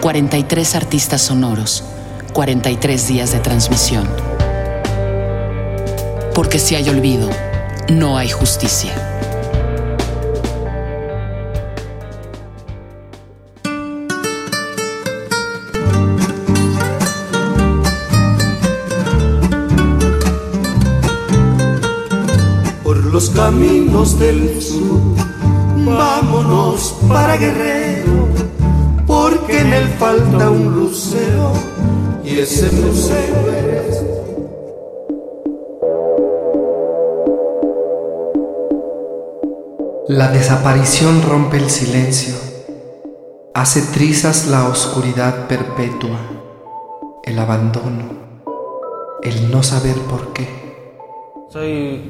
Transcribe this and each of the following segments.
43 artistas sonoros, 43 días de transmisión. Porque si hay olvido, no hay justicia. Por los caminos del sur, vámonos para Guerrero, porque en él falta un lucero y ese lucero eres La desaparición rompe el silencio, hace trizas la oscuridad perpetua, el abandono, el no saber por qué. Soy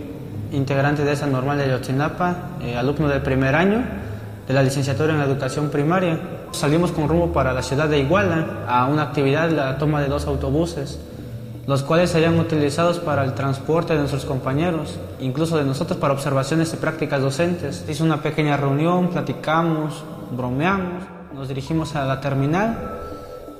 integrante de esa normal de Yotzinapa, eh, alumno del primer año de la licenciatura en educación primaria. Salimos con rumbo para la ciudad de Iguala a una actividad, la toma de dos autobuses los cuales serían utilizados para el transporte de nuestros compañeros, incluso de nosotros para observaciones y prácticas docentes. Hice una pequeña reunión, platicamos, bromeamos, nos dirigimos a la terminal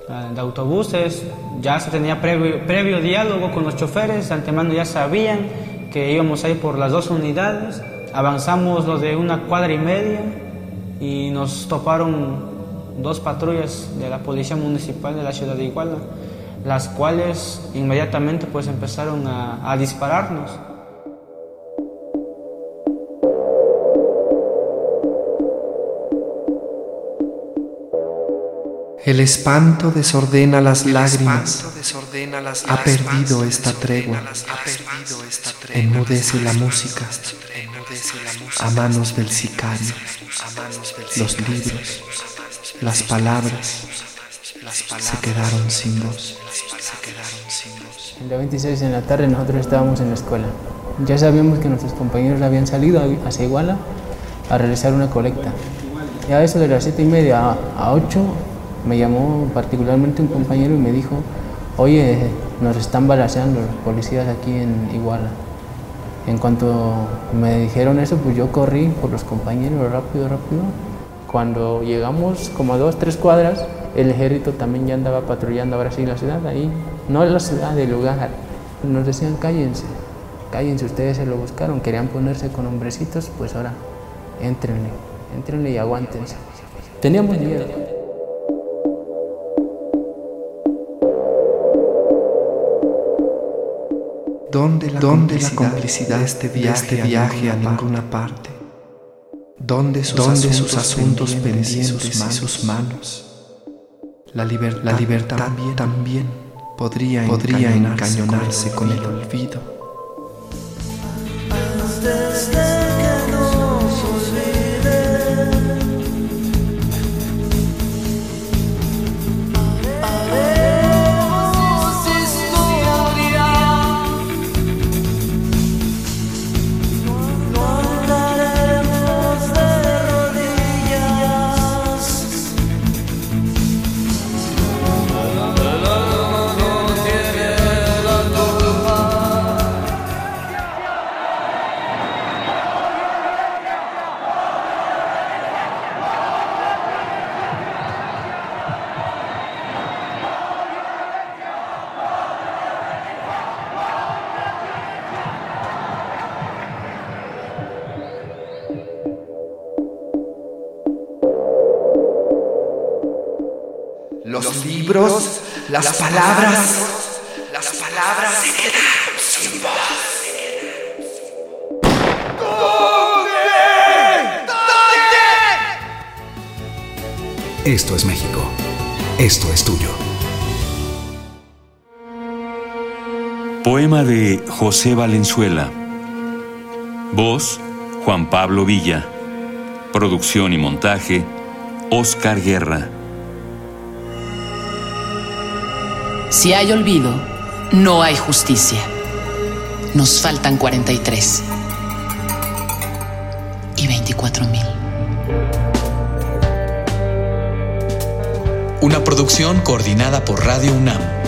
eh, de autobuses, ya se tenía previo, previo diálogo con los choferes, de antemano ya sabían que íbamos a ir por las dos unidades, avanzamos lo de una cuadra y media y nos toparon dos patrullas de la Policía Municipal de la ciudad de Iguala las cuales inmediatamente pues empezaron a, a dispararnos. El espanto desordena las lágrimas. Ha perdido esta tregua. Enmudece la música. A manos del sicario. Los libros. Las palabras. Se quedaron sin voz. El día 26 en la tarde nosotros estábamos en la escuela. Ya sabíamos que nuestros compañeros habían salido hacia Iguala a realizar una colecta. Ya eso de las 7 y media a 8 me llamó particularmente un compañero y me dijo, oye, nos están balaseando los policías aquí en Iguala. En cuanto me dijeron eso, pues yo corrí por los compañeros rápido, rápido. Cuando llegamos como a dos, tres cuadras, el ejército también ya andaba patrullando ahora sí la ciudad, ahí, no la ciudad, el lugar. Nos decían cállense, cállense, ustedes se lo buscaron, querían ponerse con hombrecitos, pues ahora, entrenle, entrenle y aguántense. Teníamos miedo. ¿Dónde la, ¿Dónde la complicidad de este viaje, este viaje a, ninguna parte? ¿Dónde sus, ¿Dónde asuntos, sus asuntos pendientes y sus manos? La, libertad, la libertad también, también podría, podría encañonarse, encañonarse con el olvido. Los libros, las palabras, las palabras se quedaron sin voz. Esto es México. Esto es tuyo. Poema de José Valenzuela. Voz, Juan Pablo Villa. Producción y montaje, Oscar Guerra. Si hay olvido, no hay justicia. Nos faltan 43 y 24 mil. Una producción coordinada por Radio UNAM